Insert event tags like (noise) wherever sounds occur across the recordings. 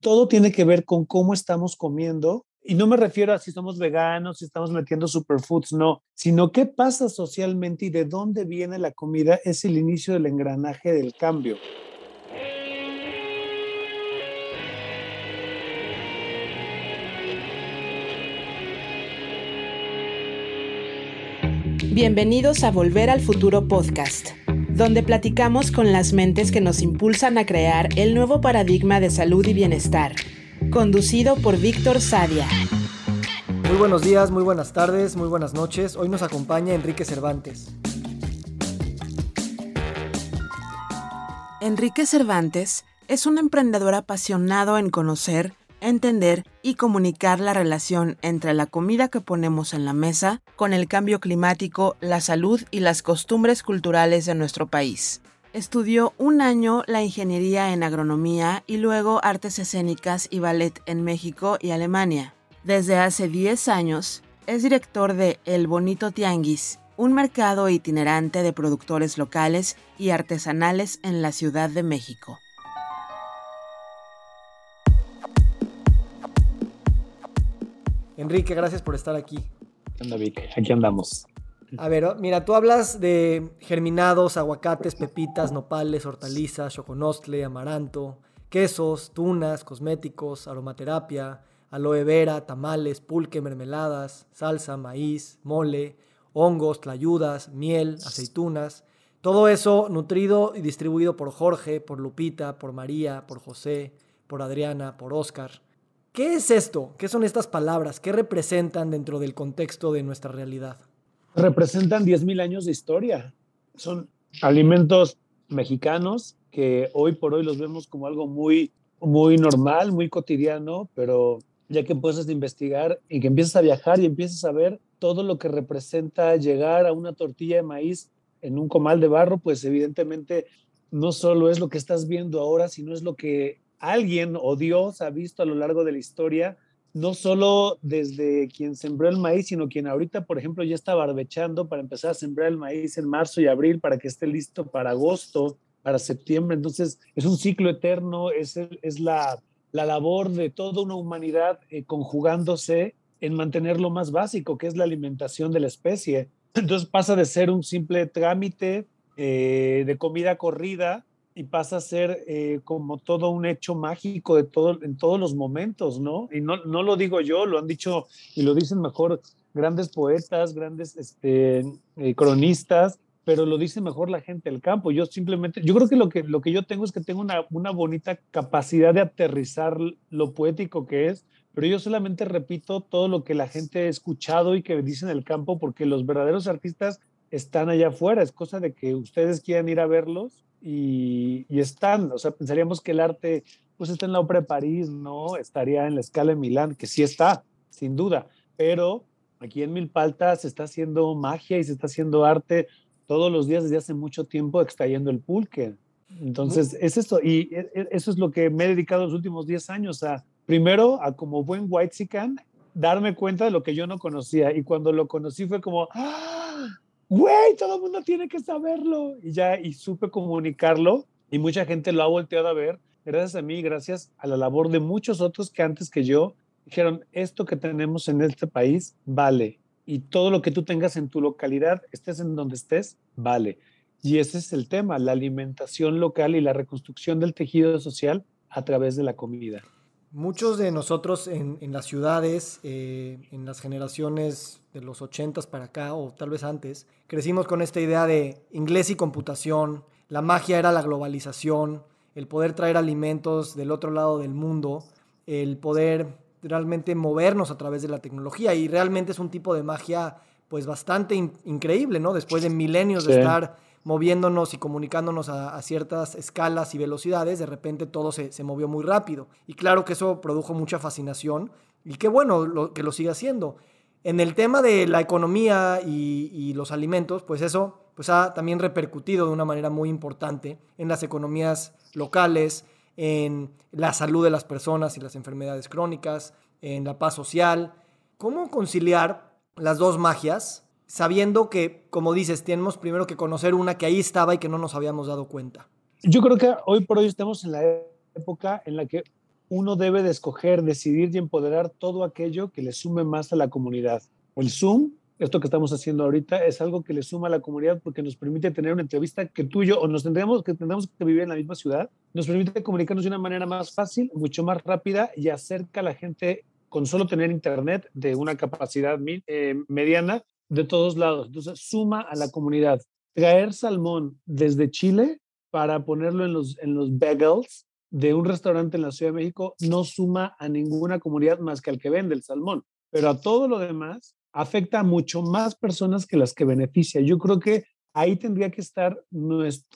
todo tiene que ver con cómo estamos comiendo. Y no me refiero a si somos veganos, si estamos metiendo superfoods, no, sino qué pasa socialmente y de dónde viene la comida es el inicio del engranaje del cambio. Bienvenidos a Volver al Futuro Podcast, donde platicamos con las mentes que nos impulsan a crear el nuevo paradigma de salud y bienestar, conducido por Víctor Sadia. Muy buenos días, muy buenas tardes, muy buenas noches. Hoy nos acompaña Enrique Cervantes. Enrique Cervantes es un emprendedor apasionado en conocer, entender y comunicar la relación entre la comida que ponemos en la mesa con el cambio climático, la salud y las costumbres culturales de nuestro país. Estudió un año la ingeniería en agronomía y luego artes escénicas y ballet en México y Alemania. Desde hace 10 años es director de El Bonito Tianguis, un mercado itinerante de productores locales y artesanales en la Ciudad de México. Enrique, gracias por estar aquí. Aquí andamos. A ver, mira, tú hablas de germinados, aguacates, pepitas, nopales, hortalizas, choconostle, amaranto, quesos, tunas, cosméticos, aromaterapia, aloe vera, tamales, pulque, mermeladas, salsa, maíz, mole, hongos, tlayudas, miel, aceitunas. Todo eso nutrido y distribuido por Jorge, por Lupita, por María, por José, por Adriana, por Oscar. ¿Qué es esto? ¿Qué son estas palabras? ¿Qué representan dentro del contexto de nuestra realidad? Representan 10.000 años de historia. Son alimentos mexicanos que hoy por hoy los vemos como algo muy, muy normal, muy cotidiano, pero ya que empiezas a investigar y que empiezas a viajar y empiezas a ver todo lo que representa llegar a una tortilla de maíz en un comal de barro, pues evidentemente no solo es lo que estás viendo ahora, sino es lo que alguien o Dios ha visto a lo largo de la historia, no solo desde quien sembró el maíz, sino quien ahorita, por ejemplo, ya está barbechando para empezar a sembrar el maíz en marzo y abril para que esté listo para agosto, para septiembre. Entonces, es un ciclo eterno, es, es la, la labor de toda una humanidad eh, conjugándose en mantener lo más básico, que es la alimentación de la especie. Entonces pasa de ser un simple trámite eh, de comida corrida y pasa a ser eh, como todo un hecho mágico de todo, en todos los momentos, ¿no? Y no, no lo digo yo, lo han dicho y lo dicen mejor grandes poetas, grandes este, eh, cronistas, pero lo dice mejor la gente del campo. Yo simplemente, yo creo que lo que, lo que yo tengo es que tengo una, una bonita capacidad de aterrizar lo poético que es, pero yo solamente repito todo lo que la gente ha escuchado y que dice en el campo, porque los verdaderos artistas están allá afuera. Es cosa de que ustedes quieran ir a verlos y, están, o sea, pensaríamos que el arte pues está en la Ópera de París, ¿no? Estaría en la escala de Milán, que sí está, sin duda, pero aquí en Milpalta se está haciendo magia y se está haciendo arte todos los días desde hace mucho tiempo extrayendo el pulque. Entonces, es esto, y e, e, eso es lo que me he dedicado los últimos 10 años, a primero a como buen white darme cuenta de lo que yo no conocía, y cuando lo conocí fue como, ¡ah! Güey, todo el mundo tiene que saberlo. Y ya, y supe comunicarlo y mucha gente lo ha volteado a ver. Gracias a mí, gracias a la labor de muchos otros que antes que yo dijeron, esto que tenemos en este país vale. Y todo lo que tú tengas en tu localidad, estés en donde estés, vale. Y ese es el tema, la alimentación local y la reconstrucción del tejido social a través de la comida. Muchos de nosotros en, las ciudades, eh, en las generaciones de los 80 para acá, o tal vez antes, crecimos con esta idea de inglés y computación, la magia era la globalización, el poder traer alimentos del otro lado del mundo, el poder realmente movernos a través de la tecnología, y realmente es un tipo de magia pues bastante increíble, ¿no? Después de milenios de estar moviéndonos y comunicándonos a, ciertas escalas y velocidades, de repente todo se, movió muy rápido. Y claro que eso produjo mucha fascinación y qué bueno que lo siga haciendo. En el tema de la economía y, los alimentos, pues eso pues ha también repercutido de una manera muy importante en las economías locales, en la salud de las personas y las enfermedades crónicas, en la paz social. ¿Cómo conciliar las dos magias sabiendo que, como dices, tenemos primero que conocer una que ahí estaba y que no nos habíamos dado cuenta? Yo creo que hoy por hoy estamos en la época en la que uno debe de escoger, decidir y empoderar todo aquello que le sume más a la comunidad. El Zoom, esto que estamos haciendo ahorita, es algo que le suma a la comunidad porque nos permite tener una entrevista que tú y yo, o nos tendríamos que, tendríamos que vivir en la misma ciudad, nos permite comunicarnos de una manera más fácil, mucho más rápida y acerca a la gente con solo tener internet de una capacidad eh, mediana de todos lados. Entonces, suma a la comunidad. Traer salmón desde Chile para ponerlo en los, en los bagels de un restaurante en la Ciudad de México no suma a ninguna comunidad más que al que vende el salmón, pero a todo lo demás afecta a mucho más personas que las que beneficia. Yo creo que ahí tendría que estar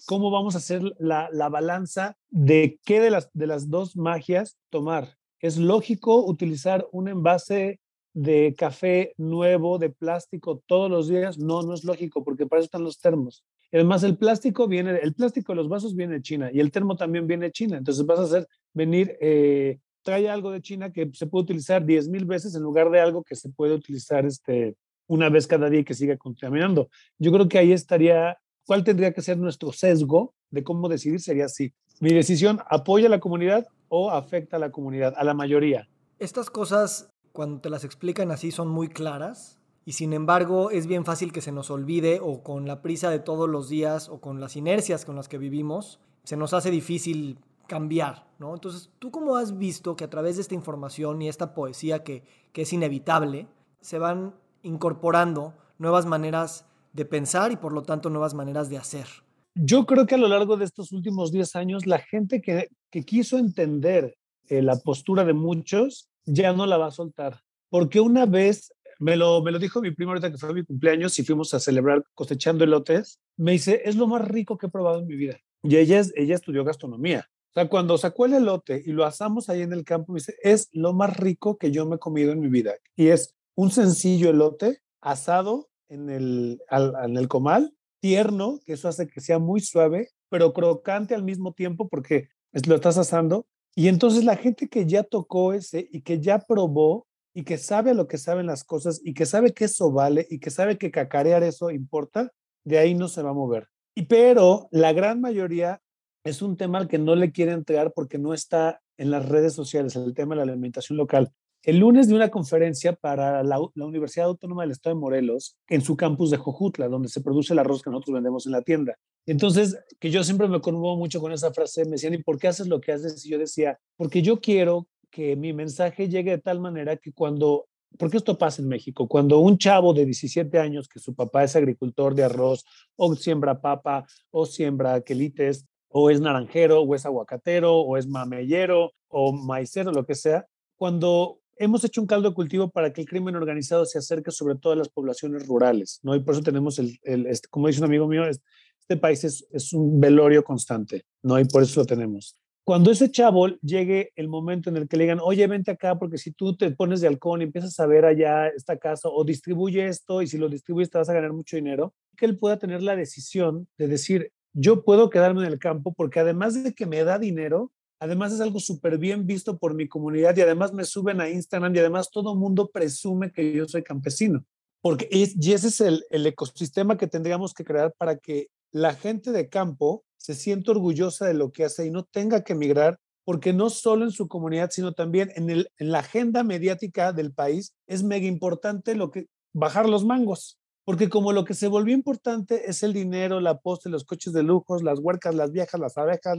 cómo vamos a hacer la, la balanza de qué de las, de las dos magias tomar. Es lógico utilizar un envase de café nuevo, de plástico, todos los días. No, no es lógico, porque para eso están los termos. Además, el plástico viene, el plástico de los vasos viene de China y el termo también viene de China. Entonces vas a hacer venir, eh, trae algo de China que se puede utilizar 10 mil veces en lugar de algo que se puede utilizar este, una vez cada día y que siga contaminando. Yo creo que ahí estaría, ¿cuál tendría que ser nuestro sesgo de cómo decidir? Sería así. Mi decisión apoya a la comunidad o afecta a la comunidad, a la mayoría. Estas cosas, cuando te las explican así, son muy claras y sin embargo es bien fácil que se nos olvide o con la prisa de todos los días o con las inercias con las que vivimos, se nos hace difícil cambiar, ¿no? Entonces, ¿tú cómo has visto que a través de esta información y esta poesía que, que es inevitable, se van incorporando nuevas maneras de pensar y por lo tanto nuevas maneras de hacer? Yo creo que a lo largo de estos últimos 10 años, la gente que, que quiso entender eh, la postura de muchos ya no la va a soltar. Porque una vez me lo, me lo dijo mi primo ahorita que fue mi cumpleaños y fuimos a celebrar cosechando elotes. Me dice, es lo más rico que he probado en mi vida. Y ella, ella estudió gastronomía. O sea, cuando sacó el elote y lo asamos ahí en el campo, me dice, es lo más rico que yo me he comido en mi vida. Y es un sencillo elote asado en el, en el comal, tierno, que eso hace que sea muy suave, pero crocante al mismo tiempo porque lo estás asando. Y entonces la gente que ya tocó ese y que ya probó, y que sabe a lo que saben las cosas y que sabe que eso vale y que sabe que cacarear eso importa, de ahí no se va a mover. Y pero la gran mayoría es un tema al que no le quiere entregar porque no está en las redes sociales, el tema de la alimentación local. El lunes de una conferencia para la, Universidad Autónoma del Estado de Morelos en su campus de Jojutla, donde se produce el arroz que nosotros vendemos en la tienda. Entonces, que yo siempre me conmuevo mucho con esa frase, me decían, ¿y por qué haces lo que haces? Y yo decía, porque yo quiero que mi mensaje llegue de tal manera que cuando, porque esto pasa en México, cuando un chavo de 17 años, que su papá es agricultor de arroz, o siembra papa, o siembra quelites, o es naranjero, o es aguacatero, o es mameyero, o maicero, lo que sea, cuando hemos hecho un caldo de cultivo para que el crimen organizado se acerque sobre todo a las poblaciones rurales, ¿no? Y por eso tenemos el, el este, como dice un amigo mío, este país es, es, un velorio constante, ¿no? Y por eso lo tenemos. Cuando ese chavo llegue el momento en el que le digan, oye, vente acá, porque si tú te pones de halcón y empiezas a ver allá esta casa o distribuye esto y si lo distribuyes te vas a ganar mucho dinero, que él pueda tener la decisión de decir, yo puedo quedarme en el campo porque además de que me da dinero, además es algo súper bien visto por mi comunidad y además me suben a Instagram y además todo mundo presume que yo soy campesino. Porque es, y ese es el, el ecosistema que tendríamos que crear para que la gente de campo se siente orgullosa de lo que hace y no tenga que emigrar, porque no solo en su comunidad, sino también en, el, en la agenda mediática del país es mega importante lo que bajar los mangos. Porque como lo que se volvió importante es el dinero, la poste, los coches de lujos, las huercas, las viejas, las abejas,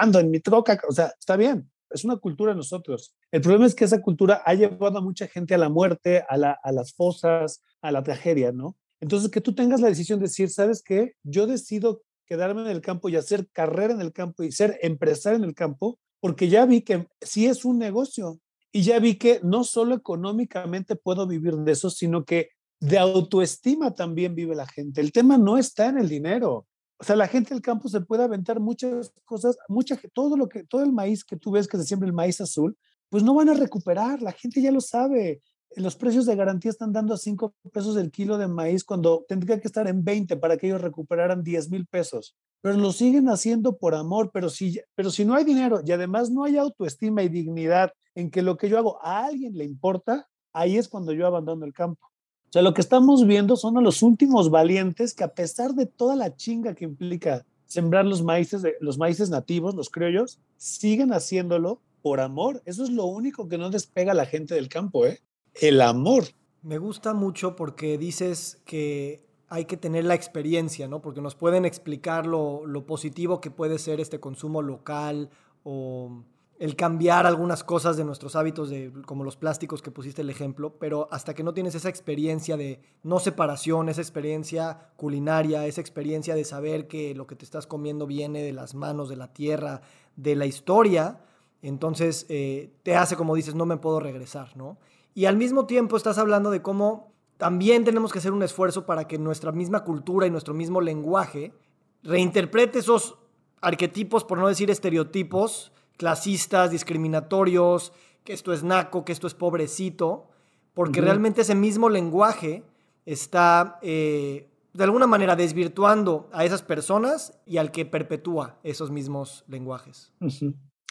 ando en mi troca, o sea, está bien, es una cultura de nosotros. El problema es que esa cultura ha llevado a mucha gente a la muerte, a, a las fosas, a la tragedia, ¿no? Entonces, que tú tengas la decisión de decir, ¿sabes qué? Yo decido quedarme en el campo y hacer carrera en el campo y ser empresario en el campo, porque ya vi que sí es un negocio y ya vi que no solo económicamente puedo vivir de eso, sino que de autoestima también vive la gente. El tema no está en el dinero. O sea, la gente del campo se puede aventar muchas cosas, mucha, todo lo que, todo el maíz que tú ves que se siembra el maíz azul, pues no van a recuperar, la gente ya lo sabe los precios de garantía están dando a 5 pesos el kilo de maíz cuando tendría que estar en 20 para que ellos recuperaran 10 mil pesos. Pero lo siguen haciendo por amor, pero si, pero si no hay dinero y además no hay autoestima y dignidad en que lo que yo hago a alguien le importa, ahí es cuando yo abandono el campo. O sea, lo que estamos viendo son a los últimos valientes que a pesar de toda la chinga que implica sembrar los maíces, los maíces nativos, los criollos, siguen haciéndolo por amor. Eso es lo único que no despega a la gente del campo, ¿eh? El amor. Me gusta mucho porque dices que hay que tener la experiencia, ¿no? Porque nos pueden explicar lo, lo positivo que puede ser este consumo local o el cambiar algunas cosas de nuestros hábitos, de, como los plásticos que pusiste el ejemplo, pero hasta que no tienes esa experiencia de no separación, esa experiencia culinaria, esa experiencia de saber que lo que te estás comiendo viene de las manos, de la tierra, de la historia, entonces eh, te hace como dices, no me puedo regresar, ¿no? Y al mismo tiempo estás hablando de cómo también tenemos que hacer un esfuerzo para que nuestra misma cultura y nuestro mismo lenguaje reinterprete esos arquetipos, por no decir estereotipos, clasistas, discriminatorios, que esto es naco, que esto es pobrecito, porque realmente ese mismo lenguaje está eh, de alguna manera desvirtuando a esas personas y al que perpetúa esos mismos lenguajes.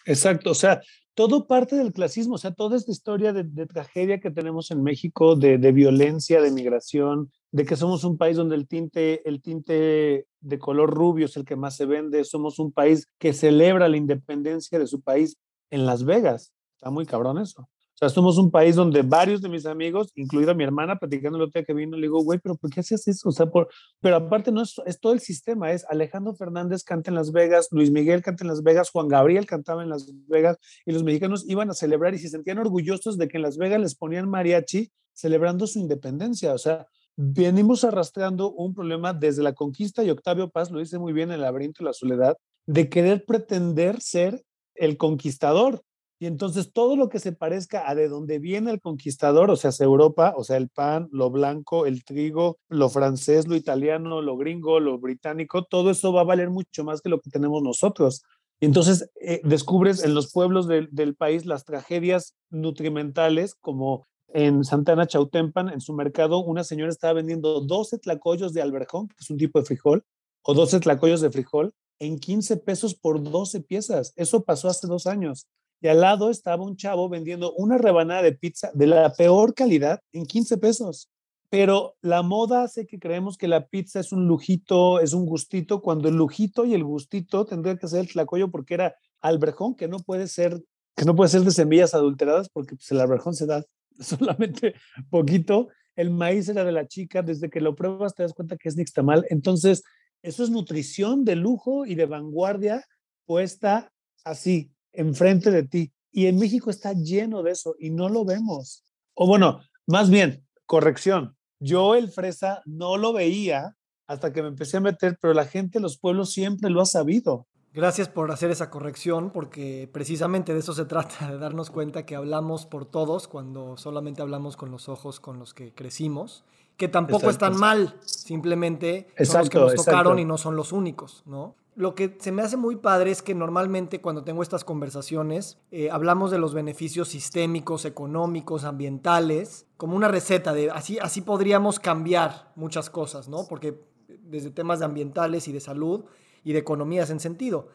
Exacto, o sea, todo parte del clasismo, o sea, toda esta historia de, tragedia que tenemos en México, de, de, violencia, de migración, de que somos un país donde el tinte, el tinte de color rubio es el que más se vende, somos un país que celebra la independencia de su país en Las Vegas. Está muy cabrón eso. Sea, somos un país donde varios de mis amigos, incluida mi hermana, platicando el otro día que vino, le digo, güey, pero ¿por qué haces eso? O sea, por... pero aparte no es, todo el sistema, es Alejandro Fernández canta en Las Vegas, Luis Miguel canta en Las Vegas, Juan Gabriel cantaba en Las Vegas y los mexicanos iban a celebrar y se sentían orgullosos de que en Las Vegas les ponían mariachi celebrando su independencia. O sea, venimos arrastrando un problema desde la conquista y Octavio Paz lo dice muy bien en el laberinto de la soledad, de querer pretender ser el conquistador. Y entonces todo lo que se parezca a de dónde viene el conquistador, o sea, Europa, o sea, el pan, lo blanco, el trigo, lo francés, lo italiano, lo gringo, lo británico, todo eso va a valer mucho más que lo que tenemos nosotros. Y entonces eh, descubres en los pueblos del país las tragedias nutrimentales como en Santana Chautempan, en su mercado, una señora estaba vendiendo 12 tlacoyos de alberjón, que es un tipo de frijol, o 12 tlacoyos de frijol, en 15 pesos por 12 piezas. Eso pasó hace dos años. Y al lado estaba un chavo vendiendo una rebanada de pizza de la peor calidad en 15 pesos. Pero la moda hace que creemos que la pizza es un lujito, es un gustito, cuando el lujito y el gustito tendría que ser el tlacoyo porque era alberjón, que no puede ser, que no puede ser de semillas adulteradas porque pues, el alberjón se da (laughs) solamente poquito. El maíz era de la chica, desde que lo pruebas te das cuenta que es nixtamal. Entonces, eso es nutrición de lujo y de vanguardia puesta así, enfrente de ti. Y en México está lleno de eso y no lo vemos. O bueno, más bien, corrección. Yo el fresa no lo veía hasta que me empecé a meter, pero la gente los pueblos siempre lo ha sabido. Gracias por hacer esa corrección, porque precisamente de eso se (laughs) trata, de darnos cuenta que hablamos por todos cuando solamente hablamos con los ojos con los que crecimos, que tampoco están mal, simplemente son los que nos tocaron y no son los únicos, ¿no? Lo que se me hace muy padre es que normalmente cuando tengo estas conversaciones eh, hablamos de los beneficios sistémicos, económicos, ambientales, como una receta de así, así podríamos cambiar muchas cosas, ¿no? Porque desde temas ambientales y de salud, y de economías en sentido.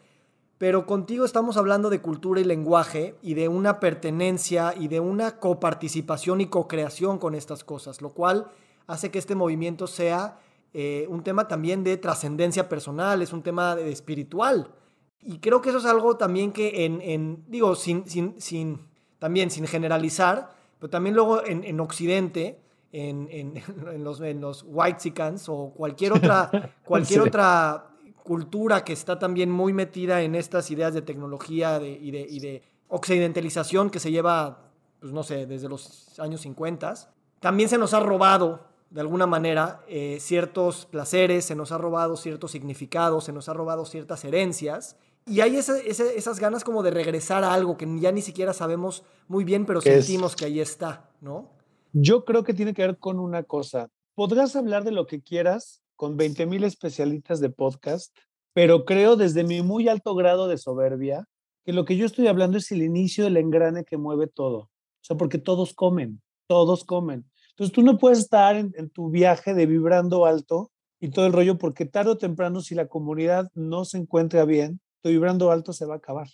Pero contigo estamos hablando de cultura y lenguaje y de una pertenencia y de una coparticipación y co-creación con estas cosas, lo cual hace que este movimiento sea eh, un tema también de trascendencia personal, es un tema de, espiritual. Y creo que eso es algo también que en, digo, sin, sin, sin, también sin generalizar, pero también luego en, en Occidente, en, en, (laughs) los, en los White o cualquier (laughs) otra, cualquier otra cultura que está también muy metida en estas ideas de tecnología y, de, occidentalización que se lleva, pues no sé, desde los años 50, también se nos ha robado de alguna manera eh, ciertos placeres, se nos ha robado ciertos significados, se nos ha robado ciertas herencias. Y hay esas ganas como de regresar a algo que ya ni siquiera sabemos muy bien, pero sentimos que ahí está, ¿no? Yo creo que tiene que ver con una cosa. Podrás hablar de lo que quieras, con 20 mil especialistas de podcast, pero creo desde mi muy alto grado de soberbia que lo que yo estoy hablando es el inicio del engrane que mueve todo. O sea, porque todos comen, todos comen. Entonces tú no puedes estar en, tu viaje de vibrando alto y todo el rollo, porque tarde o temprano, si la comunidad no se encuentra bien, tu vibrando alto se va a acabar.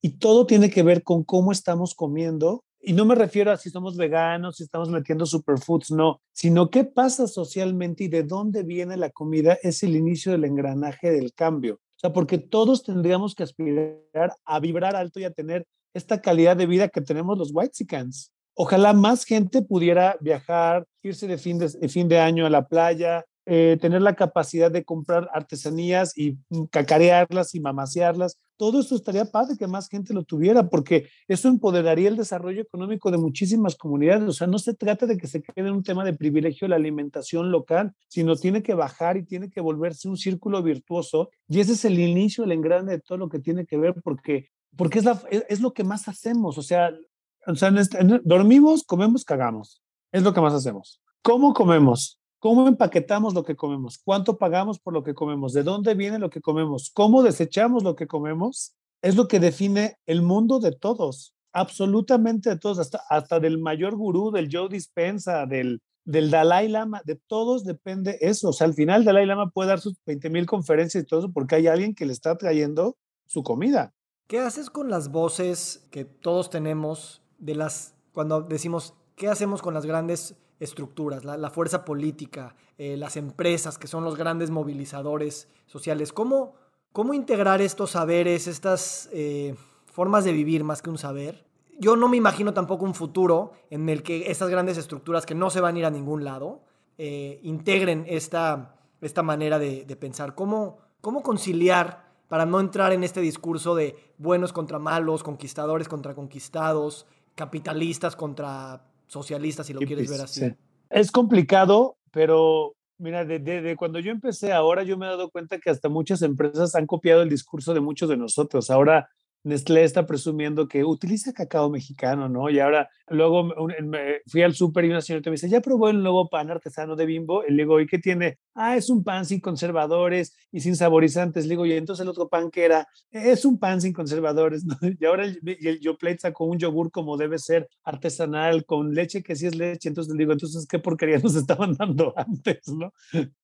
Y todo tiene que ver con cómo estamos comiendo y no me refiero a si somos veganos, si estamos metiendo superfoods, no, sino qué pasa socialmente y de dónde viene la comida es el inicio del engranaje del cambio. O sea, porque todos tendríamos que aspirar a vibrar alto y a tener esta calidad de vida que tenemos los Whitesicans. Ojalá más gente pudiera viajar, irse de fin de, fin de año a la playa, eh, tener la capacidad de comprar artesanías y mm, cacarearlas y mamasearlas. Todo esto estaría padre que más gente lo tuviera, porque eso empoderaría el desarrollo económico de muchísimas comunidades. O sea, no se trata de que se quede en un tema de privilegio la alimentación local, sino tiene que bajar y tiene que volverse un círculo virtuoso. Y ese es el inicio, el engrane de todo lo que tiene que ver, porque, porque es, es lo que más hacemos. O sea, o sea, este, dormimos, comemos, cagamos. Es lo que más hacemos. ¿Cómo comemos? ¿Cómo empaquetamos lo que comemos? ¿Cuánto pagamos por lo que comemos? ¿De dónde viene lo que comemos? ¿Cómo desechamos lo que comemos? Es lo que define el mundo de todos, absolutamente de todos, hasta, hasta del mayor gurú, del Joe Dispensa, del, del Dalai Lama, de todos depende eso. O sea, al final Dalai Lama puede dar sus 20 mil conferencias y todo eso porque hay alguien que le está trayendo su comida. ¿Qué haces con las voces que todos tenemos de las, cuando decimos, ¿qué hacemos con las grandes estructuras, la, fuerza política, eh, las empresas que son los grandes movilizadores sociales? ¿Cómo, cómo integrar estos saberes, estas eh, formas de vivir más que un saber? Yo no me imagino tampoco un futuro en el que estas grandes estructuras que no se van a ir a ningún lado eh, integren esta, esta manera de, de pensar. ¿Cómo, ¿Cómo conciliar para no entrar en este discurso de buenos contra malos, conquistadores contra conquistados, capitalistas contra socialistas, si lo quieres ver así. Es complicado, pero mira, de, cuando yo empecé ahora, yo me he dado cuenta que hasta muchas empresas han copiado el discurso de muchos de nosotros. Ahora Nestlé está presumiendo que utiliza cacao mexicano, ¿no? Y ahora, luego fui al súper y una señora me dice, ¿ya probó el nuevo pan artesano de Bimbo? Y le digo, ¿y qué tiene? Ah, es un pan sin conservadores y sin saborizantes. Le digo, y entonces el otro pan que era, es un pan sin conservadores, (laughs) ¿no? Y ahora el, el Yoplait sacó un yogur como debe ser, artesanal, con leche que sí es leche. Entonces le digo, entonces, ¿qué porquería nos (laughs) estaban dando antes, no?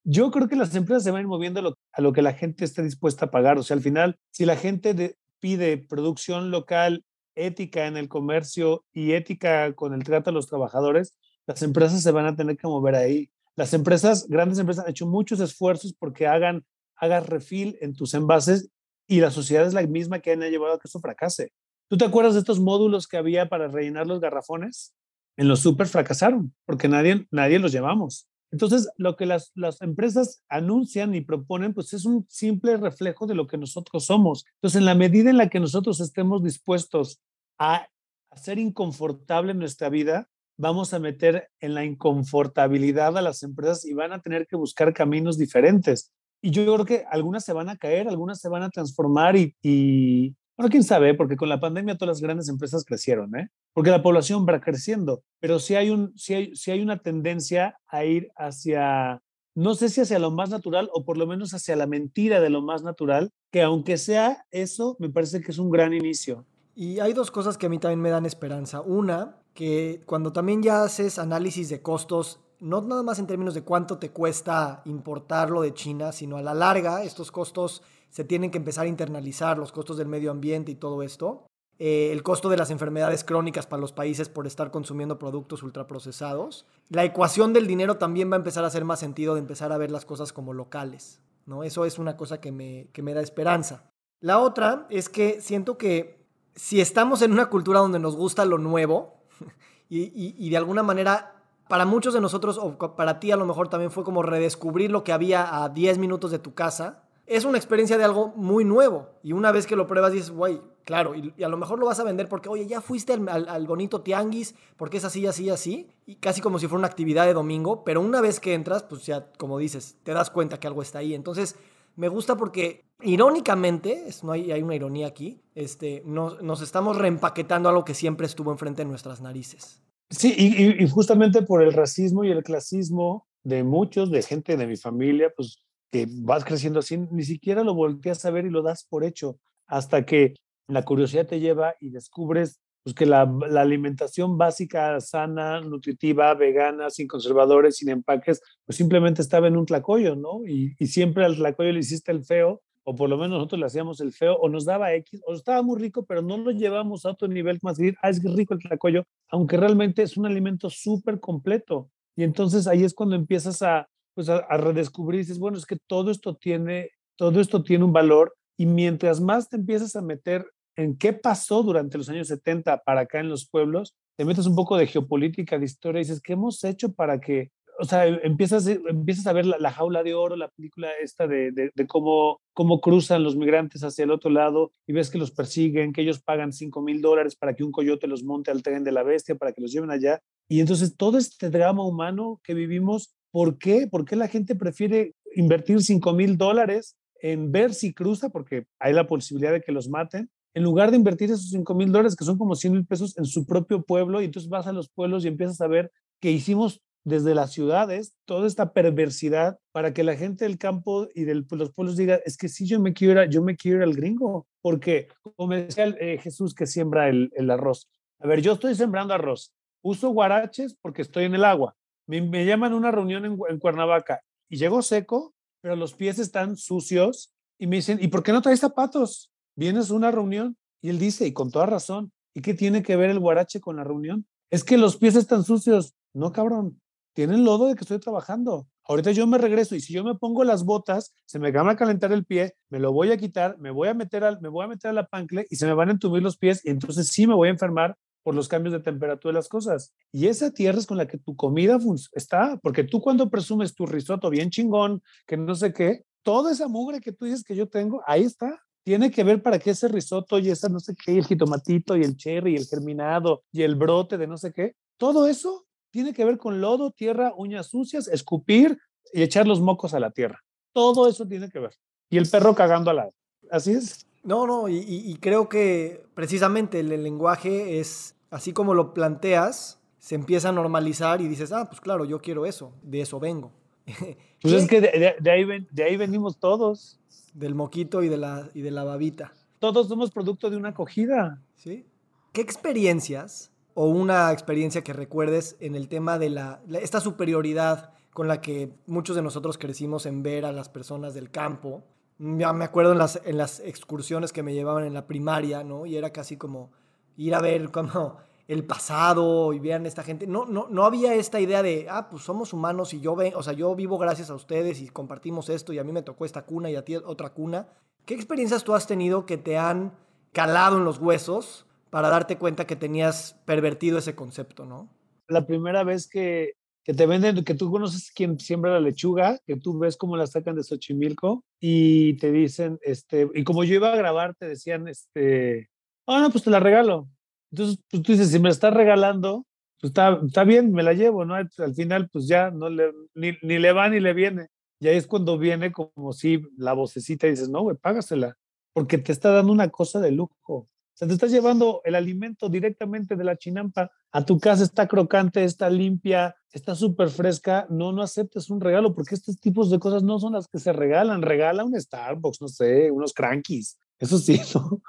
Yo creo que las empresas se van moviendo a lo, a lo que la gente esté dispuesta a pagar. O sea, al final, si la gente de, pide producción local, ética en el comercio y ética con el trato a los trabajadores, las empresas se van a tener que mover ahí. Las empresas, grandes empresas, han hecho muchos esfuerzos porque hagan, hagas refil en tus envases y la sociedad es la misma que han llevado a que eso fracase. ¿Tú te acuerdas de estos módulos que había para rellenar los garrafones? En los super fracasaron porque nadie, nadie los llevamos. Entonces, lo que las, las empresas anuncian y proponen, pues es un simple reflejo de lo que nosotros somos. Entonces, en la medida en la que nosotros estemos dispuestos a hacer inconfortable nuestra vida, vamos a meter en la inconfortabilidad a las empresas y van a tener que buscar caminos diferentes. Y yo creo que algunas se van a caer, algunas se van a transformar y, y bueno, quién sabe, porque con la pandemia todas las grandes empresas crecieron, ¿eh? Porque la población va creciendo, pero sí hay, sí hay, sí hay una tendencia a ir hacia, no sé si hacia lo más natural o por lo menos hacia la mentira de lo más natural, que aunque sea eso, me parece que es un gran inicio. Y hay dos cosas que a mí también me dan esperanza. Una, que cuando también ya haces análisis de costos, no nada más en términos de cuánto te cuesta importarlo de China, sino a la larga, estos costos se tienen que empezar a internalizar los costos del medio ambiente y todo esto. Eh, el costo de las enfermedades crónicas para los países por estar consumiendo productos ultraprocesados. La ecuación del dinero también va a empezar a hacer más sentido de empezar a ver las cosas como locales. ¿no? Eso es una cosa que me, me da esperanza. La otra es que siento que si estamos en una cultura donde nos gusta lo nuevo (laughs) y, y de alguna manera para muchos de nosotros, o para ti a lo mejor también fue como redescubrir lo que había a 10 minutos de tu casa, es una experiencia de algo muy nuevo. Y una vez que lo pruebas dices, güey, claro, y, a lo mejor lo vas a vender porque, oye, ya fuiste al, bonito tianguis, porque es así, así, así, y casi como si fuera una actividad de domingo, pero una vez que entras, pues ya, como dices, te das cuenta que algo está ahí. Entonces, me gusta porque, irónicamente, no hay, hay una ironía aquí, este, nos, nos estamos reempaquetando algo que siempre estuvo enfrente de nuestras narices. Sí, y, y justamente por el racismo y el clasismo de muchos, de gente de mi familia, pues que vas creciendo así, ni siquiera lo volteas a ver y lo das por hecho, hasta que la curiosidad te lleva y descubres pues, que la, alimentación básica, sana, nutritiva, vegana, sin conservadores, sin empaques, pues simplemente estaba en un tlacoyo, ¿no? Y, siempre al tlacoyo le hiciste el feo, o por lo menos nosotros le hacíamos el feo, o nos daba X, o estaba muy rico, pero no lo llevamos a otro nivel más decir, ah, es rico el tlacoyo, aunque realmente es un alimento súper completo. Y entonces ahí es cuando empiezas a, pues a, redescubrir, dices, bueno, es que todo esto tiene, todo esto tiene un valor y mientras más te empiezas a meter en qué pasó durante los años 70 para acá en los pueblos, te metes un poco de geopolítica, de historia, y dices, ¿qué hemos hecho para que, o sea, empiezas, empiezas a ver la, jaula de oro, la película esta de, de, cómo, cómo cruzan los migrantes hacia el otro lado y ves que los persiguen, que ellos pagan 5 mil dólares para que un coyote los monte al tren de la bestia, para que los lleven allá. Y entonces todo este drama humano que vivimos, ¿por qué? ¿Por qué la gente prefiere invertir 5 mil dólares en ver si cruza, porque hay la posibilidad de que los maten, en lugar de invertir esos 5 mil dólares, que son como 100 mil pesos, en su propio pueblo, y entonces vas a los pueblos y empiezas a ver que hicimos desde las ciudades toda esta perversidad para que la gente del campo y de los pueblos diga, es que sí, yo me quiero yo me quiero ir al gringo, porque como decía eh, Jesús que siembra el, arroz, a ver, yo estoy sembrando arroz, uso guaraches porque estoy en el agua, me, llaman a una reunión en, en Cuernavaca y llego seco, pero los pies están sucios y me dicen, ¿y por qué no traes zapatos? Vienes a una reunión y él dice, y con toda razón, ¿y qué tiene que ver el guarache con la reunión? Es que los pies están sucios. No, cabrón, tienen lodo de que estoy trabajando. Ahorita yo me regreso y si yo me pongo las botas, se me van a calentar el pie, me lo voy a quitar, me voy a meter al, me voy a meter a la pancle y se me van a entumir los pies y entonces sí me voy a enfermar por los cambios de temperatura de las cosas. Y esa tierra es con la que tu comida está, porque tú cuando presumes tu risotto bien chingón, que no sé qué, toda esa mugre que tú dices que yo tengo, ahí está. Tiene que ver para que ese risotto y esa no sé qué, el jitomatito y el cherry y el germinado y el brote de no sé qué, todo eso tiene que ver con lodo, tierra, uñas sucias, escupir y echar los mocos a la tierra. Todo eso tiene que ver. Y el perro cagando al lado. Así es. No, no, y, creo que precisamente el lenguaje es así como lo planteas, se empieza a normalizar y dices, ah, pues claro, yo quiero eso, de eso vengo. (laughs) Pues es que de, ahí de ahí venimos todos. Del moquito y de, la, y de la babita. Todos somos producto de una acogida. ¿Sí? ¿Qué experiencias o una experiencia que recuerdes en el tema de la, esta superioridad con la que muchos de nosotros crecimos en ver a las personas del campo? Ya me acuerdo en las, en las excursiones que me llevaban en la primaria, ¿no? Y era casi como ir a ver como el pasado y vean esta gente. No, no, no había esta idea de, ah, pues somos humanos y yo, ve, o sea, yo vivo gracias a ustedes y compartimos esto y a mí me tocó esta cuna y a ti otra cuna. ¿Qué experiencias tú has tenido que te han calado en los huesos para darte cuenta que tenías pervertido ese concepto, no? La primera vez que, que te venden, que tú conoces quién siembra la lechuga, que tú ves cómo la sacan de Xochimilco y te dicen, este, y como yo iba a grabar, te decían, este, ah, no, pues te la regalo. Entonces, pues tú dices, si me estás regalando, pues está, está bien, me la llevo, ¿no? Al final, pues ya, no ni, ni le va ni le viene. Y ahí es cuando viene como si la vocecita dices, no, güey, págasela, porque te está dando una cosa de lujo. O sea, te estás llevando el alimento directamente de la chinampa a tu casa, está crocante, está limpia, está súper fresca. No, no aceptes un regalo, porque estos tipos de cosas no son las que se regalan. Regala un Starbucks, no sé, unos crankies, eso sí. (laughs)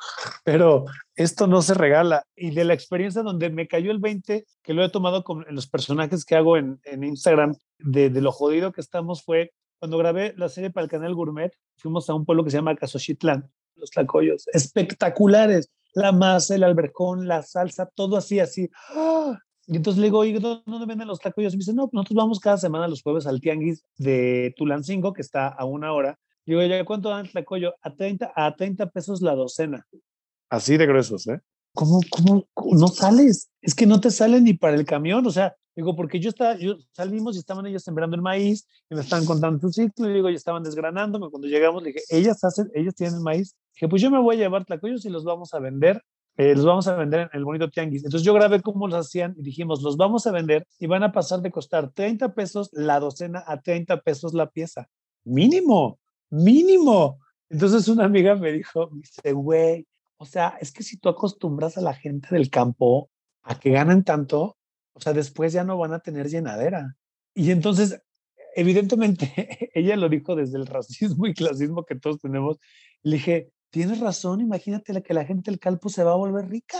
Pero esto no se regala. Y de la experiencia donde me cayó el 20, que lo he tomado con, los personajes que hago en, en Instagram, de, lo jodido que estamos, fue cuando grabé la serie para el canal Gourmet, fuimos a un pueblo que se llama Casochitlán, los tlacoyos, espectaculares. La masa, el albercón, la salsa, todo así, así. ¡Ah! Y entonces le digo, oye, ¿dónde venden los tlacoyos? Y me dice, no, nosotros vamos cada semana los jueves al tianguis de Tulancingo, que está a una hora, Digo, ¿ya cuánto dan el tlacoyo? A 30, a 30 pesos la docena. Así de gruesos, ¿eh? ¿Cómo, cómo, no sales? Es que no te salen ni para el camión, o sea, digo, porque yo estaba, yo salimos y estaban ellos sembrando el maíz y me estaban contando su ciclo y digo, y estaban desgranándome. Cuando llegamos le dije, ellas hacen, ellos tienen maíz. Dije, pues yo me voy a llevar tlacoyos y los vamos a vender eh, los vamos a vender en el bonito tianguis. Entonces yo grabé cómo los hacían y dijimos, los vamos a vender y van a pasar de costar 30 pesos la docena a 30 pesos la pieza. Mínimo mínimo. Entonces una amiga me dijo, dice, güey, o sea, es que si tú acostumbras a la gente del campo a que ganen tanto, o sea, después ya no van a tener llenadera. Y entonces, evidentemente, (laughs) ella lo dijo desde el racismo y clasismo que todos tenemos. Le dije, tienes razón, imagínate que la gente del campo se va a volver rica.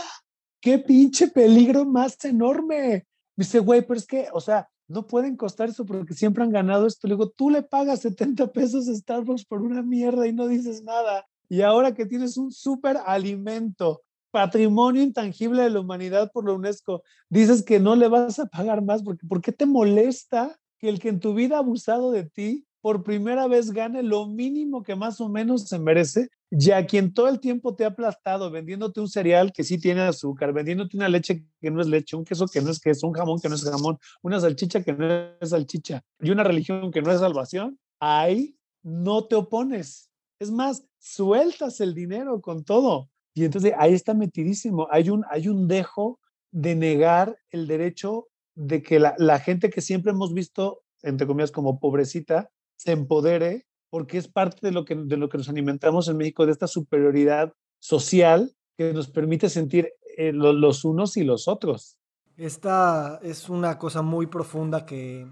¡Qué pinche peligro más enorme! Me dice, güey, pero es que, o sea, no pueden costar eso porque siempre han ganado esto. Le digo, tú le pagas 70 pesos a Starbucks por una mierda y no dices nada. Y ahora que tienes un súper alimento, patrimonio intangible de la humanidad por la UNESCO, dices que no le vas a pagar más porque ¿por qué te molesta que el que en tu vida ha abusado de ti por primera vez gane lo mínimo que más o menos se merece, ya quien todo el tiempo te ha aplastado vendiéndote un cereal que sí tiene azúcar, vendiéndote una leche que no es leche, un queso que no es queso, un jamón que no es jamón, una salchicha que no es salchicha y una religión que no es salvación, ahí no te opones. Es más, sueltas el dinero con todo. Y entonces ahí está metidísimo. Hay un, hay un dejo de negar el derecho de que la, la gente que siempre hemos visto, entre comillas, como pobrecita, se empodere, porque es parte de lo, que, de lo que nos alimentamos en México, de esta superioridad social que nos permite sentir eh, los unos y los otros. Esta es una cosa muy profunda que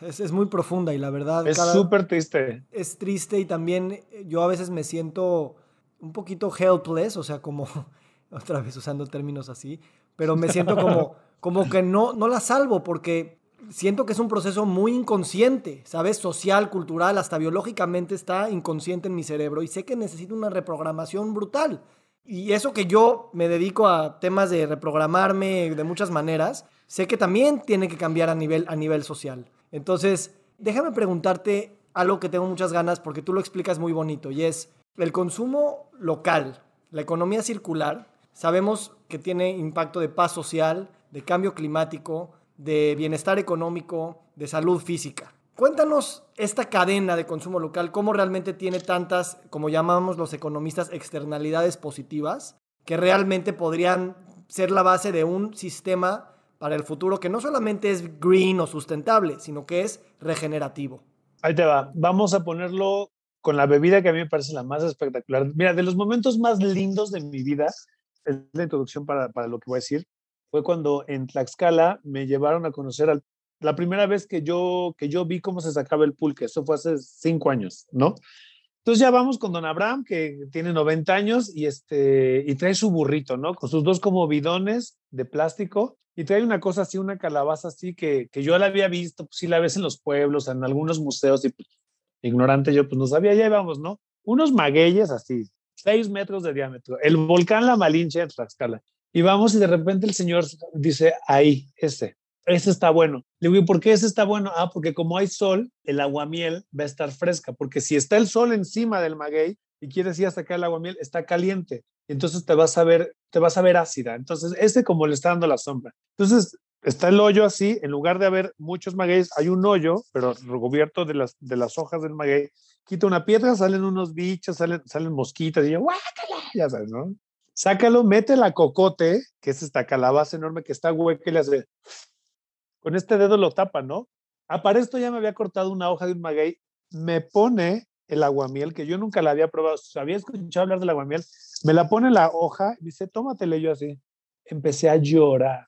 es, es muy profunda y la verdad... Es súper triste. Es triste y también eh, yo a veces me siento un poquito helpless, o sea, como, (laughs) otra vez usando términos así, pero me siento como, (laughs) como que no, no la salvo porque siento que es un proceso muy inconsciente, ¿sabes? Social, cultural, hasta biológicamente está inconsciente en mi cerebro y sé que necesito una reprogramación brutal. Y eso que yo me dedico a temas de reprogramarme de muchas maneras, sé que también tiene que cambiar a nivel, a nivel social. Entonces, déjame preguntarte algo que tengo muchas ganas porque tú lo explicas muy bonito y es el consumo local, la economía circular. Sabemos que tiene impacto de paz social, de cambio climático, de bienestar económico, de salud física. Cuéntanos esta cadena de consumo local, cómo realmente tiene tantas, como llamamos los economistas, externalidades positivas, que realmente podrían ser la base de un sistema para el futuro que no solamente es green o sustentable, sino que es regenerativo. Ahí te va. Vamos a ponerlo con la bebida que a mí me parece la más espectacular. Mira, de los momentos más lindos de mi vida, es la introducción para, para lo que voy a decir, fue cuando en Tlaxcala me llevaron a conocer al, la primera vez que yo, que yo vi cómo se sacaba el pulque. Eso fue hace cinco años, ¿no? Entonces ya vamos con don Abraham, que tiene 90 años y, este, y trae su burrito, ¿no? Con sus dos como bidones de plástico y trae una cosa así, una calabaza así que, que yo la había visto, pues sí la ves en los pueblos, en algunos museos y pues, ignorante yo pues no sabía, ya íbamos, ¿no? Unos magueyes así, seis metros de diámetro, el volcán La Malinche en Tlaxcala. Y vamos y de repente el señor dice, ahí, ese, ese está bueno. Le digo, ¿por qué ese está bueno? Ah, porque como hay sol, el aguamiel va a estar fresca, porque si está el sol encima del maguey y quieres ir hasta acá el aguamiel, está caliente. Entonces te vas a ver, te vas a ver ácida. Entonces, este como le está dando la sombra. Entonces, está el hoyo así, en lugar de haber muchos magueyes, hay un hoyo, pero recubierto de las, de las hojas del maguey. Quita una piedra, salen unos bichos, salen, salen mosquitas y yo, ya sabes, ¿no? Sácalo, mete la cocote, que es esta calabaza enorme que está hueca y le hace, con este dedo lo tapa, ¿no? Ah, para esto ya me había cortado una hoja de un maguey, me pone el aguamiel, que yo nunca la había probado, había escuchado hablar del aguamiel, me la pone la hoja y dice, tómatele yo así. Empecé a llorar.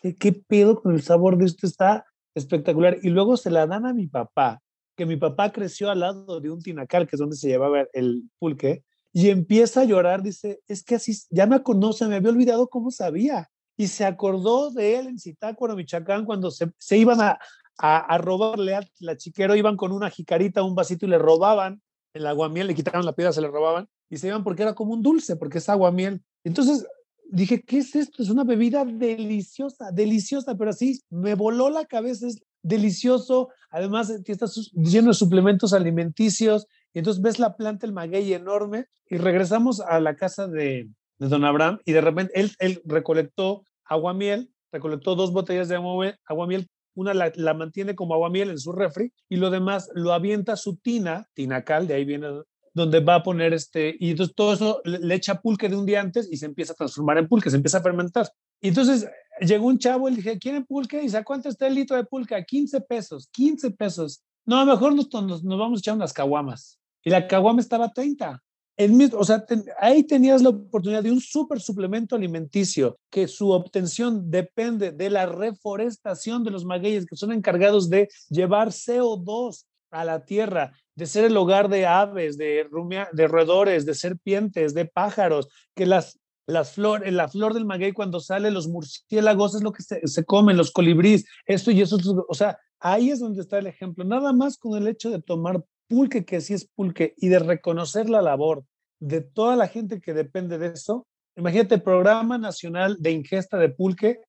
¿Qué, ¿Qué pedo con el sabor de esto? Está espectacular. Y luego se la dan a mi papá, que mi papá creció al lado de un tinacal, que es donde se llevaba el pulque, y empieza a llorar, dice, es que así, ya me conoce, me había olvidado cómo sabía. Y se acordó de él en Zitácuaro, Michoacán, cuando se, se iban a, a, robarle a la chiquero, iban con una jicarita, un vasito y le robaban el aguamiel, le quitaron la piedra, se le robaban y se iban porque era como un dulce, porque es aguamiel. Entonces dije, ¿qué es esto? Es una bebida deliciosa, deliciosa, pero así me voló la cabeza, es delicioso. Además, está lleno de suplementos alimenticios, y entonces ves la planta, el maguey enorme, y regresamos a la casa de, de don Abraham, y de repente él, él recolectó aguamiel, recolectó dos botellas de aguamiel, una la, la, mantiene como aguamiel en su refri, y lo demás lo avienta a su tina, tinacal, de ahí viene donde va a poner este, y entonces todo eso le, echa pulque de un día antes y se empieza a transformar en pulque, se empieza a fermentar. Y entonces llegó un chavo y le dije, ¿quieren pulque? Y dice, ¿cuánto está el litro de pulque? 15 pesos, 15 pesos. No, mejor nos, nos, nos vamos a echar unas caguamas y la caguama estaba a 30. El mismo, o sea, ahí tenías la oportunidad de un super suplemento alimenticio que su obtención depende de la reforestación de los magueyes que son encargados de llevar CO2 a la tierra, de ser el hogar de aves, de, rumia, de roedores, de serpientes, de pájaros, que las, las flor, la flor del maguey cuando sale, los murciélagos es lo que se, se comen, los colibríes, esto y eso, o sea, ahí es donde está el ejemplo. Nada más con el hecho de tomar pulque que sí es pulque y de reconocer la labor de toda la gente que depende de eso, Imagínate, Programa Nacional de Ingesta de Pulque,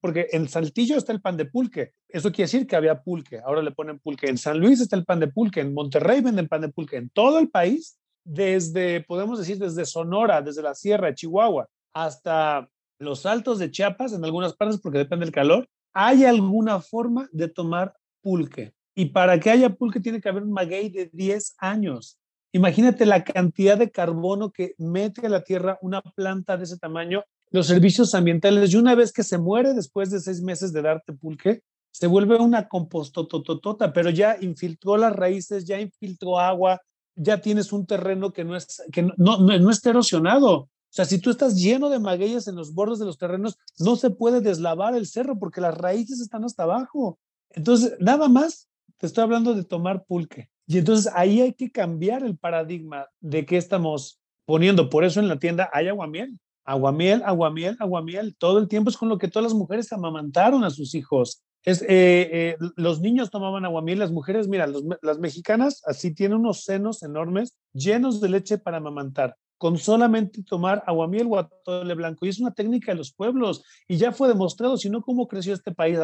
porque en Saltillo está el pan de pulque. Eso quiere decir que había pulque. Ahora le ponen pulque. En San Luis está el pan de pulque. En Monterrey venden pan de pulque. En todo el país, desde, podemos decir, desde Sonora, desde la Sierra de Chihuahua hasta los altos de Chiapas, en algunas partes, porque depende del calor, hay alguna forma de tomar pulque. Y para que haya pulque tiene que haber un maguey de 10 años. Imagínate la cantidad de carbono que mete a la tierra una planta de ese tamaño, los servicios ambientales, y una vez que se muere después de seis meses de darte pulque, se vuelve una compostototota, pero ya infiltró las raíces, ya infiltró agua, ya tienes un terreno que no es, que no, no, no está erosionado. O sea, si tú estás lleno de magueyes en los bordes de los terrenos, no se puede deslavar el cerro porque las raíces están hasta abajo. Entonces, nada más te estoy hablando de tomar pulque. Y entonces ahí hay que cambiar el paradigma de qué estamos poniendo. Por eso en la tienda hay aguamiel. Aguamiel, aguamiel, aguamiel. Todo el tiempo es con lo que todas las mujeres amamantaron a sus hijos. Es, eh, eh, los niños tomaban aguamiel, las mujeres, mira, las mexicanas así tienen unos senos enormes llenos de leche para amamantar con solamente tomar aguamiel o atole blanco. Y es una técnica de los pueblos. Y ya fue demostrado, si no, cómo creció este país,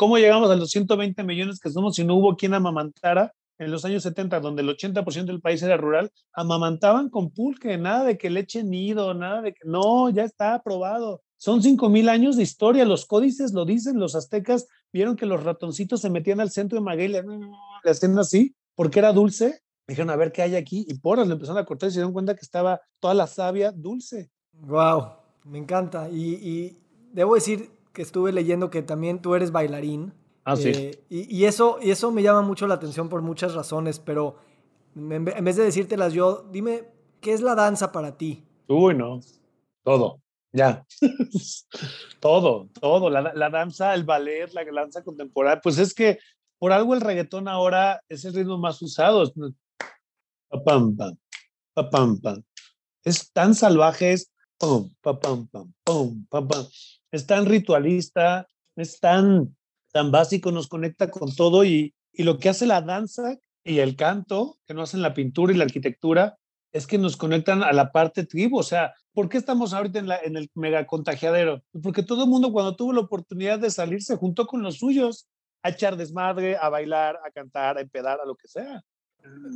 cómo llegamos a los 120 millones que somos si no hubo quien amamantara en los años 70, donde el 80% del país era rural, amamantaban con pulque, nada de que leche nido, nada de que, no, ya está aprobado. Son 5.000 años de historia, los códices lo dicen, los aztecas vieron que los ratoncitos se metían al centro de Maguey, le, hacían así, porque era dulce, dijeron, a ver qué hay aquí, y porras, le empezaron a cortar y se dieron cuenta que estaba toda la savia dulce. Wow, me encanta. Y, debo decir que estuve leyendo que también tú eres bailarín. Ah, sí. Eh, y, eso, y eso me llama mucho la atención por muchas razones, pero en vez de decírtelas yo, dime, ¿qué es la danza para ti? Uy, no, todo, ya. (laughs) todo, todo. La, la, danza, el ballet, la danza contemporánea, pues es que por algo el reggaetón ahora es el ritmo más usado. Pam, pam, pam, pam. Es tan salvaje, es pum, pam, pam, pum, pam, pam. Es tan ritualista, es tan, tan básico, nos conecta con todo y, y lo que hace la danza y el canto, que no hacen la pintura y la arquitectura, es que nos conectan a la parte tribu. O sea, ¿por qué estamos ahorita en, la, en el mega contagiadero? Pues porque todo el mundo cuando tuvo la oportunidad de salir se juntó con los suyos a echar desmadre, a bailar, a cantar, a empedar, a lo que sea.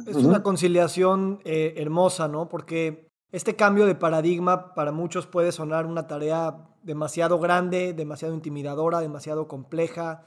Es una conciliación eh, hermosa, ¿no? Porque este cambio de paradigma para muchos puede sonar una tarea demasiado grande, demasiado intimidadora, demasiado compleja,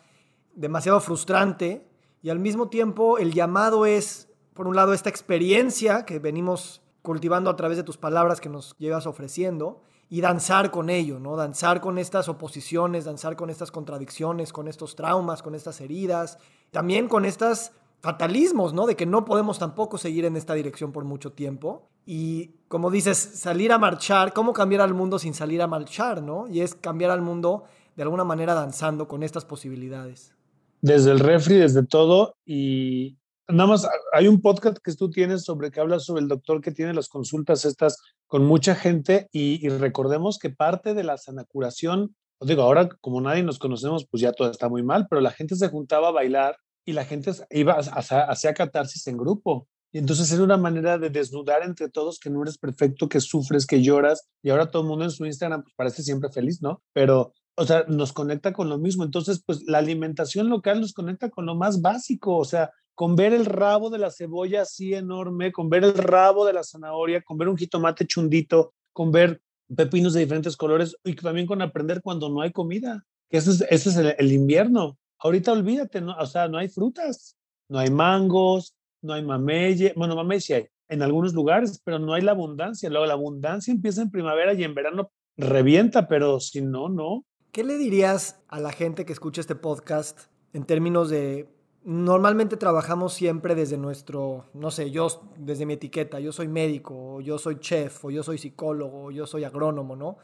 demasiado frustrante. Y al mismo tiempo el llamado es, por un lado, esta experiencia que venimos cultivando a través de tus palabras que nos llevas ofreciendo y danzar con ello, ¿no? Danzar con estas oposiciones, danzar con estas contradicciones, con estos traumas, con estas heridas, también con estas fatalismos, ¿no? De que no podemos tampoco seguir en esta dirección por mucho tiempo. Y como dices, salir a marchar, ¿cómo cambiar al mundo sin salir a marchar, ¿no? Y es cambiar al mundo de alguna manera danzando con estas posibilidades. Desde el refri, desde todo. Y nada más, hay un podcast que tú tienes sobre que hablas sobre el doctor que tiene las consultas estas con mucha gente y, recordemos que parte de la sanacuración, digo, ahora como nadie nos conocemos, pues ya todo está muy mal, pero la gente se juntaba a bailar y la gente iba hacia catarsis en grupo. Y entonces era una manera de desnudar entre todos que no eres perfecto, que sufres, que lloras. Y ahora todo el mundo en su Instagram pues, parece siempre feliz, ¿no? Pero, o sea, nos conecta con lo mismo. Entonces, pues la alimentación local nos conecta con lo más básico. O sea, con ver el rabo de la cebolla así enorme, con ver el rabo de la zanahoria, con ver un jitomate chundito, con ver pepinos de diferentes colores y también con aprender cuando no hay comida. Que ese es, ese es el, el invierno. Ahorita olvídate, ¿no? o sea, no hay frutas, no hay mangos, no hay mameye, bueno, mamey sí hay en algunos lugares, pero no hay la abundancia. Luego la abundancia empieza en primavera y en verano revienta, pero si no, no. ¿Qué le dirías a la gente que escucha este podcast en términos de normalmente trabajamos siempre desde nuestro, no sé, yo desde mi etiqueta, yo soy médico, o yo soy chef, o yo soy psicólogo, o yo soy agrónomo, ¿no?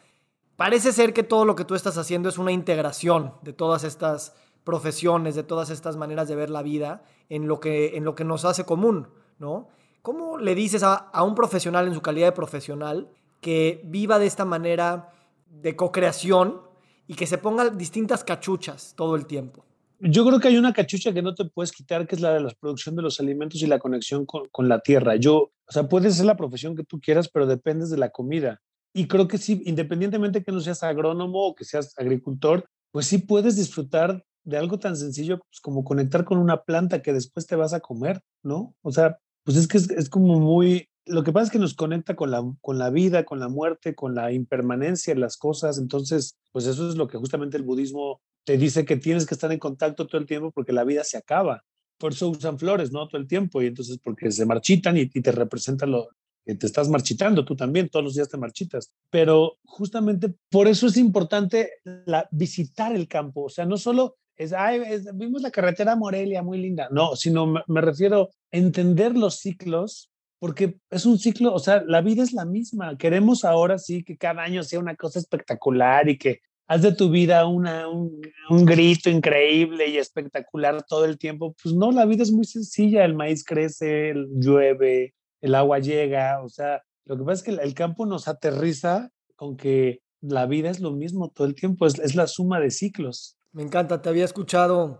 Parece ser que todo lo que tú estás haciendo es una integración de todas estas profesiones, de todas estas maneras de ver la vida en lo que, en lo que nos hace común, ¿no? ¿Cómo le dices a, a un profesional en su calidad de profesional que viva de esta manera de co-creación y que se ponga distintas cachuchas todo el tiempo? Yo creo que hay una cachucha que no te puedes quitar, que es la de la producción de los alimentos y la conexión con, con, la tierra. Yo, o sea, puede ser la profesión que tú quieras, pero dependes de la comida. Y creo que sí, independientemente que no seas agrónomo o que seas agricultor, pues sí puedes disfrutar de algo tan sencillo pues, como conectar con una planta que después te vas a comer, ¿no? O sea, pues es que es, es, como muy... Lo que pasa es que nos conecta con la, con la vida, con la muerte, con la impermanencia las cosas. Entonces, pues eso es lo que justamente el budismo te dice que tienes que estar en contacto todo el tiempo porque la vida se acaba. Por eso usan flores, ¿no? Todo el tiempo. Y entonces, porque se marchitan y, y te representan lo, que te estás marchitando, tú también, todos los días te marchitas. Pero justamente por eso es importante la, visitar el campo. O sea, no solo es, ay, vimos la carretera Morelia, muy linda. No, sino me, me refiero a entender los ciclos porque es un ciclo, o sea, la vida es la misma. Queremos ahora sí que cada año sea una cosa espectacular y que haz de tu vida una, un, un, grito increíble y espectacular todo el tiempo. Pues no, la vida es muy sencilla, el maíz crece, llueve, el agua llega, o sea, lo que pasa es que el campo nos aterriza con que la vida es lo mismo todo el tiempo, es, es la suma de ciclos. Me encanta, te había escuchado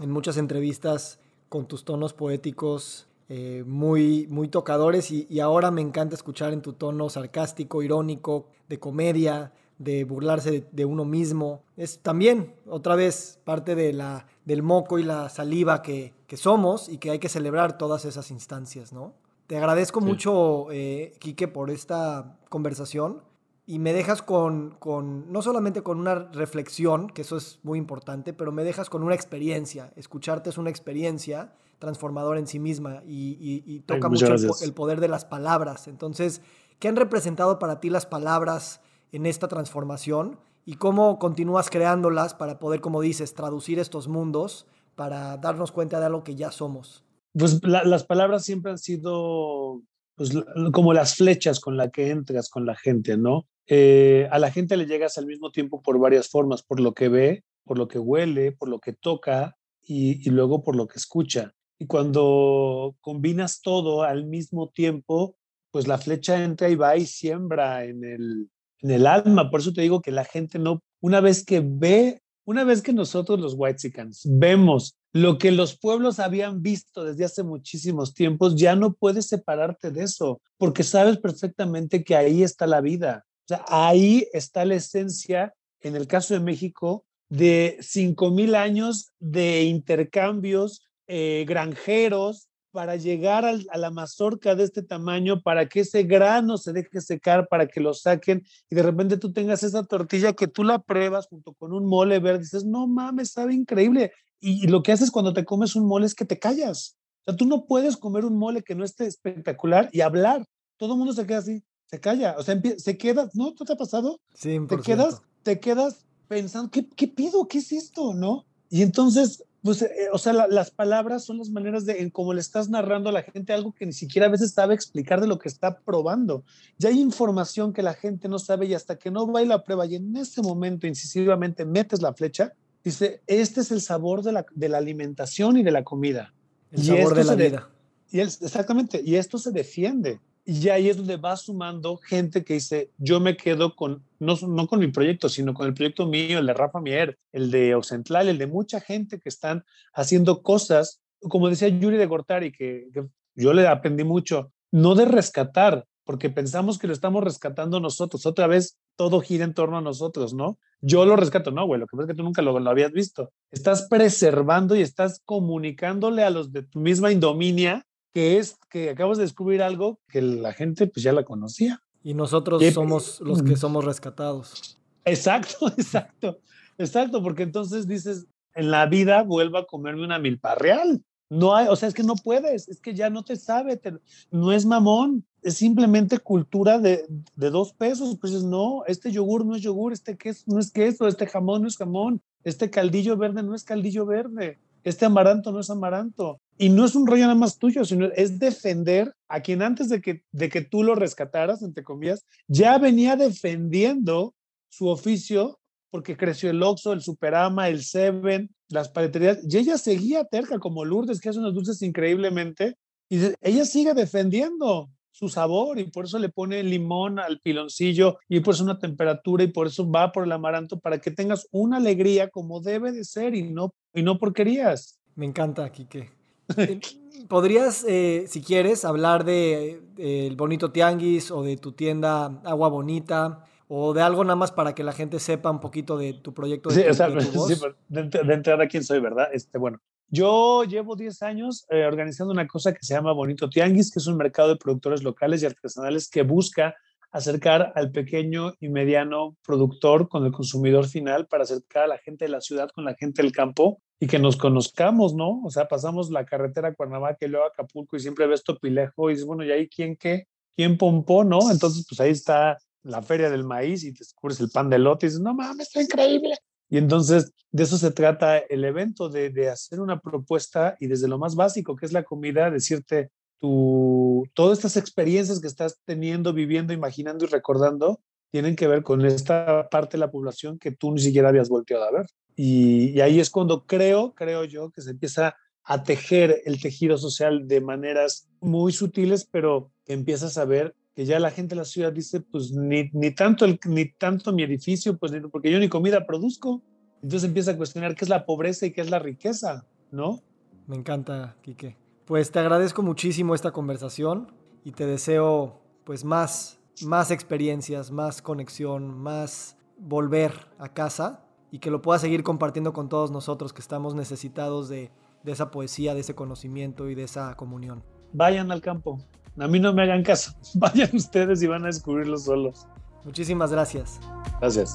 en muchas entrevistas con tus tonos poéticos eh, muy, muy tocadores y, y, ahora me encanta escuchar en tu tono sarcástico, irónico, de comedia, de burlarse de, de, uno mismo. Es también, otra vez, parte de la, del moco y la saliva que, que somos y que hay que celebrar todas esas instancias, ¿no? Te agradezco sí. mucho, eh, Quique, por esta conversación y me dejas con, con, no solamente con una reflexión, que eso es muy importante, pero me dejas con una experiencia. Escucharte es una experiencia transformadora en sí misma y, y, y toca Ay, mucho el, el poder de las palabras. Entonces, ¿qué han representado para ti las palabras? en esta transformación y cómo continúas creándolas para poder, como dices, traducir estos mundos para darnos cuenta de algo que ya somos. Pues la, las palabras siempre han sido pues, como las flechas con las que entras con la gente, ¿no? Eh, a la gente le llegas al mismo tiempo por varias formas, por lo que ve, por lo que huele, por lo que toca y, y luego por lo que escucha. Y cuando combinas todo al mismo tiempo, pues la flecha entra y va y siembra en el, en el alma. Por eso te digo que la gente no, una vez que ve, una vez que nosotros los Whitesicans vemos lo que los pueblos habían visto desde hace muchísimos tiempos, ya no puedes separarte de eso, porque sabes perfectamente que ahí está la vida. O sea, ahí está la esencia, en el caso de México, de 5.000 años de intercambios eh, granjeros, para llegar al, a la mazorca de este tamaño, para que ese grano se deje secar, para que lo saquen y de repente tú tengas esa tortilla que tú la pruebas junto con un mole verde, dices, no mames, sabe increíble. Y, y lo que haces cuando te comes un mole es que te callas. O sea, tú no puedes comer un mole que no esté espectacular y hablar. Todo el mundo se queda así, se calla. O sea, se queda, ¿no? ¿Tú te ha pasado? Sí, te quedas, te quedas pensando, ¿qué, ¿qué pido? ¿Qué es esto? ¿No? Y entonces pues, eh, o sea, la, las palabras son las maneras de, en cómo le estás narrando a la gente algo que ni siquiera a veces sabe explicar de lo que está probando. Ya hay información que la gente no sabe y hasta que no va y la prueba y en ese momento incisivamente metes la flecha, dice, este es el sabor de la, de la alimentación y de la comida. El y sabor de la vida. De, y él, exactamente, y esto se defiende. Y ahí es donde va sumando gente que dice, yo me quedo con, no, no con mi proyecto, sino con el proyecto mío, el de Rafa Mier, el de Ocentlal, el de mucha gente que están haciendo cosas, como decía Yuri de Gortari, que, que yo le aprendí mucho, no de rescatar, porque pensamos que lo estamos rescatando nosotros. Otra vez todo gira en torno a nosotros, ¿no? Yo lo rescato, no, güey, lo que pasa es que tú nunca lo, lo, habías visto. Estás preservando y estás comunicándole a los de tu misma indominia que es que acabas de descubrir algo que la gente pues ya la conocía. Y nosotros somos los que somos rescatados. Exacto, (laughs) exacto, exacto, porque entonces dices, en la vida vuelvo a comerme una milpa real. No hay, o sea, es que no puedes, es que ya no te sabe, te, no es mamón, es simplemente cultura de, de dos pesos. Pues no, este yogur no es yogur, este queso no es queso, este jamón no es jamón, este caldillo verde no es caldillo verde, este amaranto no es amaranto. Y no es un rollo nada más tuyo, sino es defender a quien antes de que, de que tú lo rescataras, entre comillas, ya venía defendiendo su oficio porque creció el Oxxo, el Superama, el Seven, las paleterías, y ella seguía terca como Lourdes, que hace unos dulces increíblemente, y ella sigue defendiendo su sabor y por eso le pone limón al piloncillo y por eso una temperatura y por eso va por el amaranto para que tengas una alegría como debe de ser y no, y no porquerías. Me encanta, Quique. Eh, ¿Podrías, eh, si quieres, hablar de el bonito tianguis o de tu tienda Agua Bonita? o de algo nada más para que la gente sepa un poquito de tu proyecto. De sí, o sea, (laughs) sí, de, de, entrada quién soy, ¿verdad? Este, bueno, yo llevo 10 años eh, organizando una cosa que se llama Bonito Tianguis, que es un mercado de productores locales y artesanales que busca acercar al pequeño y mediano productor con el consumidor final para acercar a la gente de la ciudad con la gente del campo y que nos conozcamos, ¿no? O sea, pasamos la carretera a Cuernavaca y luego a Acapulco y siempre ves Topilejo y dices, bueno, ¿y ahí quién qué? ¿Quién pompó, no? Entonces, pues ahí está la feria del maíz y te descubres el pan de lote y dices, no mames, está increíble. Y entonces de eso se trata el evento, de, de, hacer una propuesta y desde lo más básico, que es la comida, decirte tu, todas estas experiencias que estás teniendo, viviendo, imaginando y recordando, tienen que ver con esta parte de la población que tú ni siquiera habías volteado a ver. Y, y ahí es cuando creo, creo yo, que se empieza a tejer el tejido social de maneras muy sutiles, pero que empiezas a ver que ya la gente de la ciudad dice, pues ni, ni, tanto, el, ni tanto mi edificio, pues porque yo ni comida produzco. Entonces empieza a cuestionar qué es la pobreza y qué es la riqueza, ¿no? Me encanta, Quique. Pues te agradezco muchísimo esta conversación y te deseo pues más, más experiencias, más conexión, más volver a casa y que lo puedas seguir compartiendo con todos nosotros que estamos necesitados de, de esa poesía, de ese conocimiento y de esa comunión. Vayan al campo, a mí no me hagan caso. (laughs) Vayan ustedes y van a descubrirlo solos. Muchísimas gracias. Gracias.